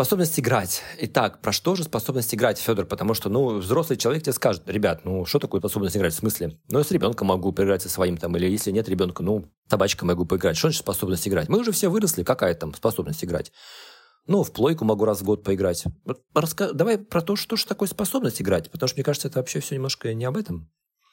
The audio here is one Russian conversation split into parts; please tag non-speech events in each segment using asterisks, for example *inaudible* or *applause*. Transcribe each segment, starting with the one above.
Способность играть. Итак, про что же способность играть, Федор? Потому что, ну, взрослый человек тебе скажет, ребят, ну, что такое способность играть? В смысле? Ну, я с ребенком могу поиграть со своим там, или если нет ребенка, ну, собачкой могу поиграть. Что значит способность играть? Мы уже все выросли, какая там способность играть? Ну, в плойку могу раз в год поиграть. Раска... Давай про то, что же такое способность играть, потому что, мне кажется, это вообще все немножко не об этом.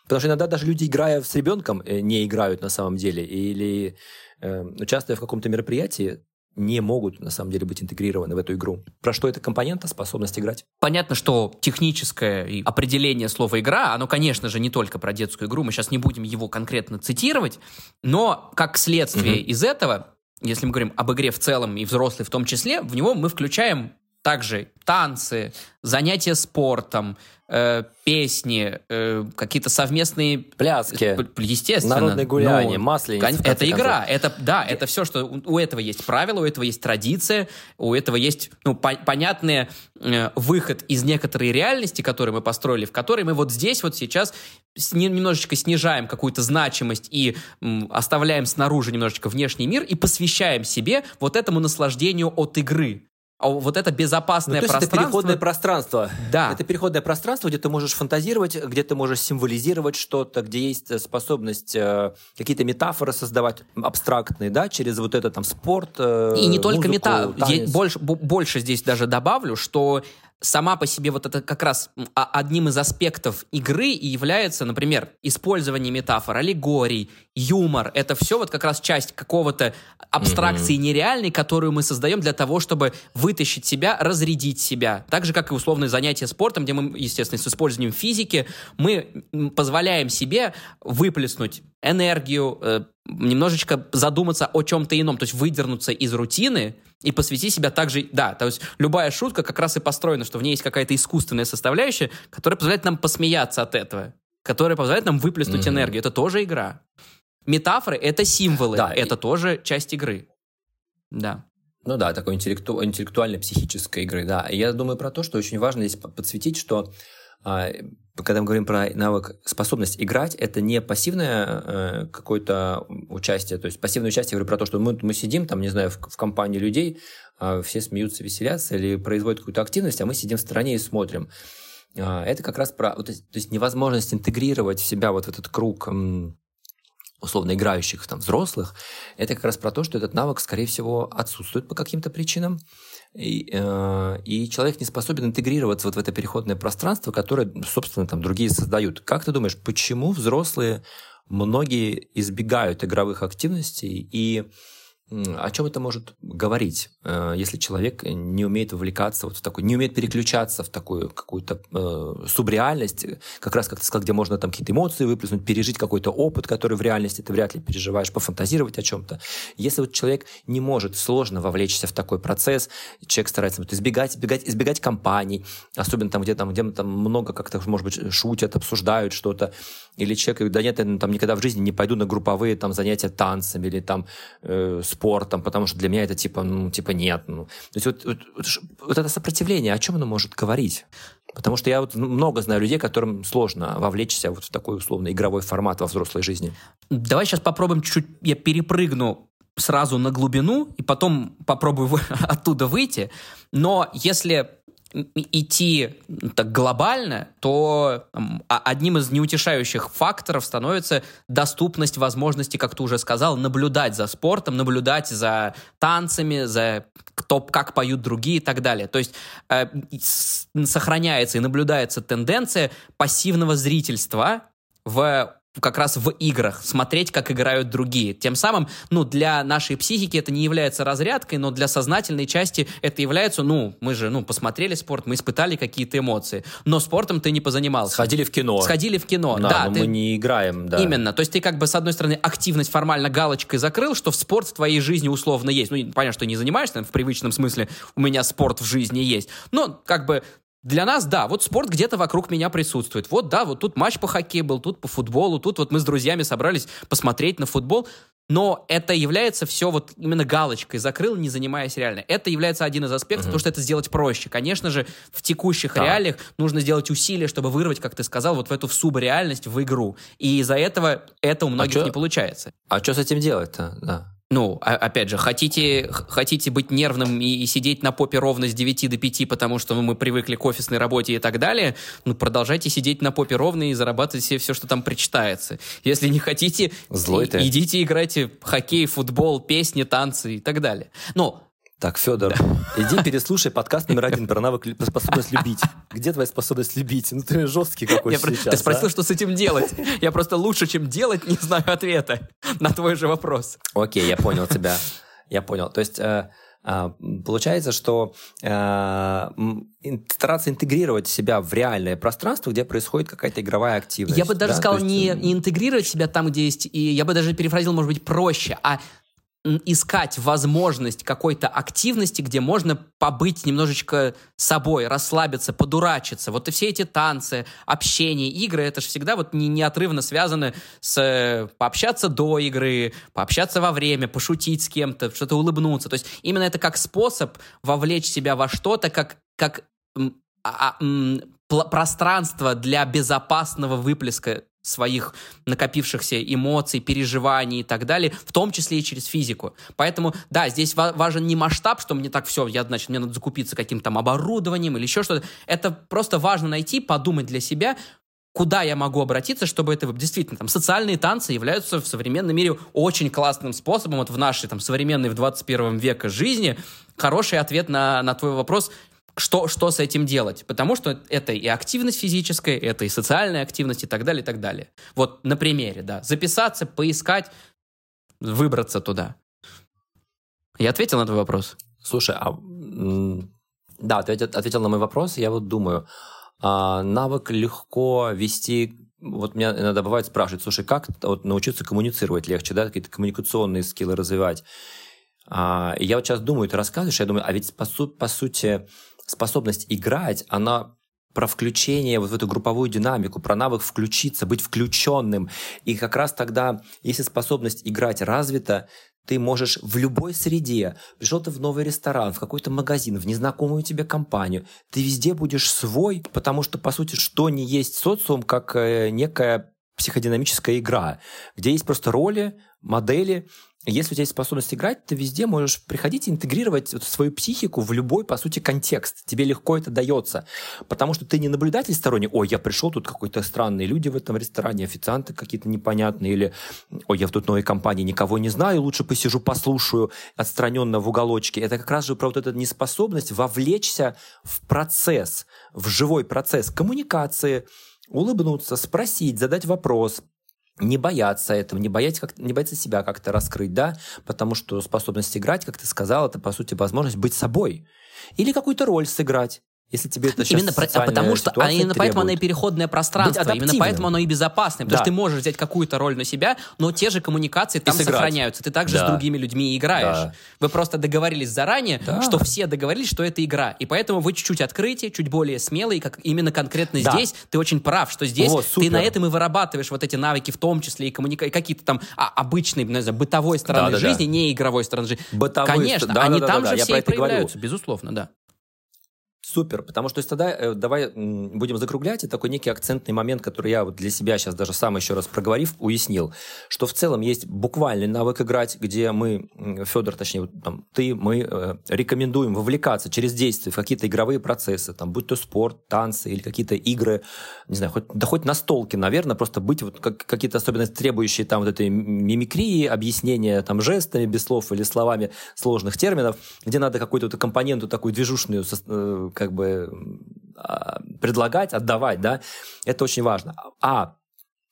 Потому что иногда даже люди, играя с ребенком, э, не играют на самом деле. Или э, участвуя в каком-то мероприятии, не могут, на самом деле, быть интегрированы в эту игру. Про что эта компонента, способность играть? Понятно, что техническое определение слова «игра», оно, конечно же, не только про детскую игру, мы сейчас не будем его конкретно цитировать, но как следствие угу. из этого, если мы говорим об игре в целом и взрослый в том числе, в него мы включаем также танцы, занятия спортом, э, песни, э, какие-то совместные... Пляски. Естественно. Народные гуляния, ну, масленица. Это игра. Это, да, это все, что... У этого есть правила, у этого есть традиция, у этого есть ну, по понятный э, выход из некоторой реальности, которую мы построили, в которой мы вот здесь вот сейчас немножечко снижаем какую-то значимость и м, оставляем снаружи немножечко внешний мир и посвящаем себе вот этому наслаждению от игры. А вот это безопасное ну, то пространство... это переходное пространство. Да. Это переходное пространство, где ты можешь фантазировать, где ты можешь символизировать что-то, где есть э, способность э, какие-то метафоры создавать абстрактные, да, через вот это там спорт, э, И не только метафоры. Больше, больше здесь даже добавлю, что сама по себе вот это как раз одним из аспектов игры и является, например, использование метафор, аллегорий, юмор. Это все вот как раз часть какого-то абстракции mm-hmm. нереальной, которую мы создаем для того, чтобы вытащить себя, разрядить себя. Так же, как и условные занятия спортом, где мы, естественно, с использованием физики, мы позволяем себе выплеснуть энергию, э, немножечко задуматься о чем-то ином, то есть выдернуться из рутины и посвятить себя также, да, то есть любая шутка как раз и построена, что в ней есть какая-то искусственная составляющая, которая позволяет нам посмеяться от этого, которая позволяет нам выплеснуть mm-hmm. энергию. Это тоже игра. Метафоры — это символы, да, это и... тоже часть игры. Да. Ну да, такой интеллекту... интеллектуальной психической игры, да. И я думаю про то, что очень важно здесь подсветить, что когда мы говорим про навык, способность играть, это не пассивное э, какое-то участие. То есть пассивное участие, я говорю про то, что мы, мы сидим там, не знаю, в, в компании людей, э, все смеются, веселятся или производят какую-то активность, а мы сидим в стороне и смотрим. Э, это как раз про... То есть, то есть невозможность интегрировать в себя вот в этот круг условно играющих там взрослых, это как раз про то, что этот навык, скорее всего, отсутствует по каким-то причинам, и, э, и человек не способен интегрироваться вот в это переходное пространство, которое, собственно, там другие создают. Как ты думаешь, почему взрослые многие избегают игровых активностей и о чем это может говорить, э, если человек не умеет вовлекаться вот в такой, не умеет переключаться в такую какую-то э, субреальность, как раз, как ты сказал, где можно там какие-то эмоции выплеснуть, пережить какой-то опыт, который в реальности ты вряд ли переживаешь, пофантазировать о чем-то. Если вот человек не может сложно вовлечься в такой процесс, человек старается вот, избегать, избегать, избегать компаний, особенно там, где там, где там много как-то, может быть, шутят, обсуждают что-то, или человек говорит, да нет, я там никогда в жизни не пойду на групповые там занятия танцами или там э, спортом, потому что для меня это типа, ну, типа нет. Ну. То есть вот, вот, вот это сопротивление, о чем оно может говорить? Потому что я вот много знаю людей, которым сложно вовлечься вот в такой условно игровой формат во взрослой жизни. Давай сейчас попробуем чуть-чуть, я перепрыгну сразу на глубину и потом попробую *laughs* оттуда выйти. Но если идти так глобально, то а, одним из неутешающих факторов становится доступность возможности, как ты уже сказал, наблюдать за спортом, наблюдать за танцами, за кто, как поют другие и так далее. То есть э, сохраняется и наблюдается тенденция пассивного зрительства в как раз в играх, смотреть, как играют другие. Тем самым, ну, для нашей психики это не является разрядкой, но для сознательной части это является, ну, мы же, ну, посмотрели спорт, мы испытали какие-то эмоции, но спортом ты не позанимался. Сходили в кино. Сходили в кино, да. да но ты... мы не играем, да. Именно, то есть ты как бы, с одной стороны, активность формально галочкой закрыл, что в спорт в твоей жизни условно есть. Ну, понятно, что не занимаешься, в привычном смысле у меня спорт в жизни есть, но как бы для нас, да, вот спорт где-то вокруг меня присутствует. Вот, да, вот тут матч по хоккею был, тут по футболу, тут вот мы с друзьями собрались посмотреть на футбол. но это является все вот именно галочкой, закрыл, не занимаясь реально. Это является один из аспектов, угу. потому что это сделать проще. Конечно же, в текущих да. реалиях нужно сделать усилия, чтобы вырвать, как ты сказал, вот в эту в субреальность, в игру. И из-за этого это у а многих а чё, не получается. А что с этим делать-то? Да. Ну, опять же, хотите, хотите быть нервным и, и сидеть на попе ровно с 9 до 5, потому что ну, мы привыкли к офисной работе и так далее, ну, продолжайте сидеть на попе ровно и зарабатывать себе все, что там причитается. Если не хотите, Злой и, идите играйте в хоккей, футбол, песни, танцы и так далее. Но так, Федор, иди переслушай подкаст номер один про навык способность любить. Где твоя способность любить? Ну ты жесткий какой Я сейчас. Ты спросил, а? что с этим делать. Я просто лучше, чем делать, не знаю ответа на твой же вопрос. Окей, я понял тебя. Я понял. То есть э, э, получается, что э, стараться интегрировать себя в реальное пространство, где происходит какая-то игровая активность. Я бы даже да? сказал, есть... не, не интегрировать себя там, где есть, и я бы даже перефразил, может быть, проще, а искать возможность какой-то активности, где можно побыть немножечко собой, расслабиться, подурачиться. Вот и все эти танцы, общение, игры, это же всегда вот не, неотрывно связаны с э, пообщаться до игры, пообщаться во время, пошутить с кем-то, что-то улыбнуться. То есть именно это как способ вовлечь себя во что-то, как, как а, а, пространство для безопасного выплеска своих накопившихся эмоций, переживаний и так далее, в том числе и через физику. Поэтому, да, здесь важен не масштаб, что мне так все, я, значит, мне надо закупиться каким-то оборудованием или еще что-то. Это просто важно найти, подумать для себя, куда я могу обратиться, чтобы это действительно там социальные танцы являются в современном мире очень классным способом вот в нашей там современной в 21 века жизни хороший ответ на, на твой вопрос что, что с этим делать. Потому что это и активность физическая, это и социальная активность и так далее, и так далее. Вот на примере, да. Записаться, поискать, выбраться туда. Я ответил на твой вопрос? Слушай, а, да, ты ответил на мой вопрос. Я вот думаю, а, навык легко вести вот меня иногда бывает спрашивают, слушай, как вот научиться коммуницировать легче, да, какие-то коммуникационные скиллы развивать. А, я вот сейчас думаю, ты рассказываешь, я думаю, а ведь по, су- по сути способность играть, она про включение вот в эту групповую динамику, про навык включиться, быть включенным. И как раз тогда, если способность играть развита, ты можешь в любой среде, пришел ты в новый ресторан, в какой-то магазин, в незнакомую тебе компанию, ты везде будешь свой, потому что, по сути, что не есть социум, как э, некая психодинамическая игра, где есть просто роли, модели, если у тебя есть способность играть, ты везде можешь приходить и интегрировать вот свою психику в любой, по сути, контекст. Тебе легко это дается. Потому что ты не наблюдатель сторонний, ой, я пришел, тут какой-то странные люди в этом ресторане, официанты какие-то непонятные, или ой, я в тут новой компании никого не знаю, лучше посижу, послушаю отстраненно в уголочке. Это как раз же про вот эту неспособность вовлечься в процесс, в живой процесс коммуникации, улыбнуться, спросить, задать вопрос, не бояться этого, не бояться, как, не бояться себя как-то раскрыть, да, потому что способность играть, как ты сказал, это, по сути, возможность быть собой. Или какую-то роль сыграть. Если тебе это именно про, а потому что а именно поэтому оно и переходное пространство, именно поэтому оно и безопасное, потому да. что ты можешь взять какую-то роль на себя, но те же коммуникации там сохраняются. Ты также да. с другими людьми играешь. Да. Вы просто договорились заранее, да. что все договорились, что это игра, и поэтому вы чуть-чуть открытие, чуть более смелые, как именно конкретно да. здесь ты очень прав, что здесь вот, ты на этом и вырабатываешь вот эти навыки, в том числе и коммуникации, какие-то там а, обычные, не знаю, бытовой стороны да, да, жизни, да. не игровой стороны жизни. Бытовой, Конечно, да, они да, там да, же да, все и проявляются, говорю. безусловно, да. Супер, потому что тогда э, давай будем закруглять, и такой некий акцентный момент, который я вот для себя сейчас даже сам еще раз проговорив, уяснил, что в целом есть буквальный навык играть, где мы, Федор, точнее, там, ты, мы э, рекомендуем вовлекаться через действия в какие-то игровые процессы, там, будь то спорт, танцы или какие-то игры, не знаю, хоть, да хоть на столке, наверное, просто быть вот как, какие-то особенности, требующие там вот этой мимикрии, объяснения там жестами, без слов или словами сложных терминов, где надо какую-то вот компоненту такую движушную э, как бы а, предлагать, отдавать, да, это очень важно. А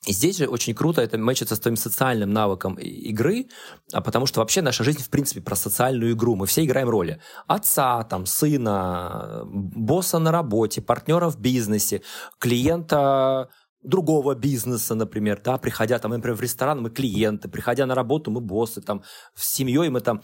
и здесь же очень круто это мэчится с твоим социальным навыком игры, а потому что вообще наша жизнь, в принципе, про социальную игру. Мы все играем роли. Отца, там, сына, босса на работе, партнера в бизнесе, клиента другого бизнеса, например, да, приходя там, например, в ресторан, мы клиенты, приходя на работу, мы боссы, там, с семьей мы там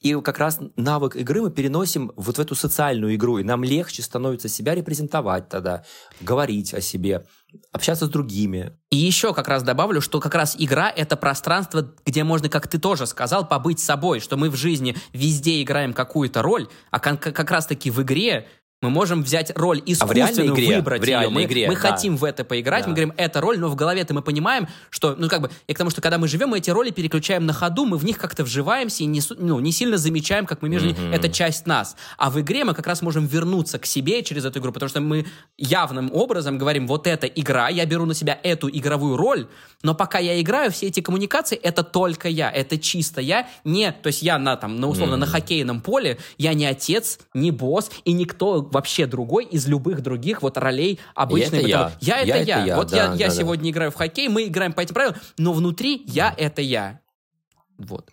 и как раз навык игры мы переносим вот в эту социальную игру, и нам легче становится себя репрезентовать тогда, говорить о себе, общаться с другими. И еще как раз добавлю, что как раз игра — это пространство, где можно, как ты тоже сказал, побыть собой, что мы в жизни везде играем какую-то роль, а как раз-таки в игре мы можем взять роль искусственную, а в игре, выбрать в ее. Мы, игре, мы да. хотим в это поиграть, да. мы говорим, это роль, но в голове-то мы понимаем, что, ну, как бы, и к тому, что когда мы живем, мы эти роли переключаем на ходу, мы в них как-то вживаемся и не, ну, не сильно замечаем, как мы между mm-hmm. это часть нас. А в игре мы как раз можем вернуться к себе через эту игру, потому что мы явным образом говорим, вот эта игра, я беру на себя эту игровую роль, но пока я играю, все эти коммуникации, это только я, это чисто я, не, то есть я на, там, на, условно, mm-hmm. на хоккейном поле, я не отец, не босс, и никто вообще другой из любых других вот ролей обычной. Я, я. я это я. я. Вот да, я, да, я да. сегодня играю в хоккей, мы играем по этим правилам, но внутри я это я. Вот.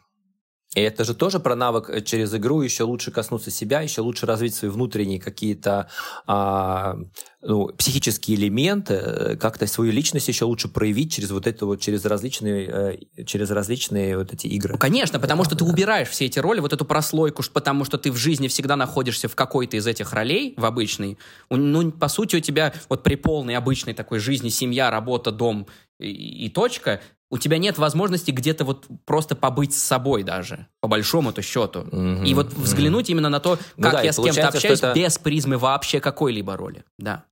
И это же тоже про навык э, через игру еще лучше коснуться себя, еще лучше развить свои внутренние какие-то а, ну, психические элементы, э, как-то свою личность еще лучше проявить через вот это вот, через различные, э, через различные вот эти игры. Ну, конечно, потому что ты убираешь все эти роли, вот эту прослойку, потому что ты в жизни всегда находишься в какой-то из этих ролей, в обычной. Ну, по сути, у тебя вот при полной обычной такой жизни, семья, работа, дом и, и точка, у тебя нет возможности где-то вот просто побыть с собой даже, по большому-то счету. Mm-hmm, и вот взглянуть mm-hmm. именно на то, ну как ну да, я с кем-то общаюсь это... без призмы вообще какой-либо роли. Да.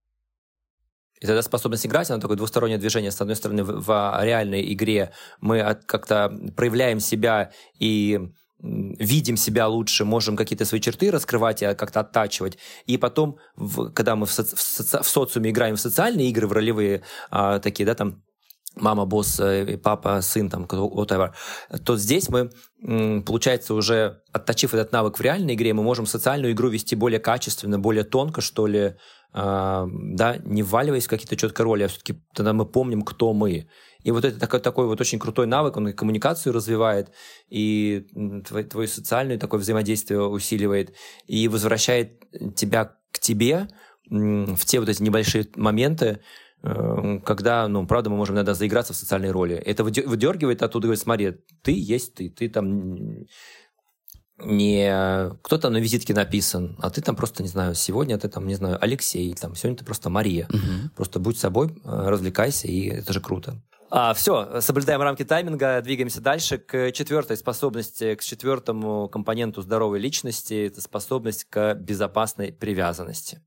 И тогда способность играть, она такое двустороннее движение. С одной стороны, в, в реальной игре мы как-то проявляем себя и видим себя лучше, можем какие-то свои черты раскрывать и как-то оттачивать. И потом, в, когда мы в, соци- в, соци- в социуме играем в социальные игры, в ролевые а, такие, да, там мама, босс, э, папа, сын, там, whatever, то здесь мы, получается, уже отточив этот навык в реальной игре, мы можем социальную игру вести более качественно, более тонко, что ли, а, да, не вваливаясь в какие-то четкие роли, а все-таки тогда мы помним, кто мы. И вот это такой, такой вот очень крутой навык, он и коммуникацию развивает, и твое, твое социальное такое взаимодействие усиливает, и возвращает тебя к тебе в те вот эти небольшие моменты, когда, ну, правда, мы можем иногда заиграться в социальной роли. Это выдергивает оттуда, говорит, смотри, ты есть ты, ты там не кто-то на визитке написан, а ты там просто, не знаю, сегодня ты там, не знаю, Алексей, там, сегодня ты просто Мария. Угу. Просто будь собой, э, развлекайся, и это же круто. А, все, соблюдаем рамки тайминга, двигаемся дальше к четвертой способности, к четвертому компоненту здоровой личности. Это способность к безопасной привязанности.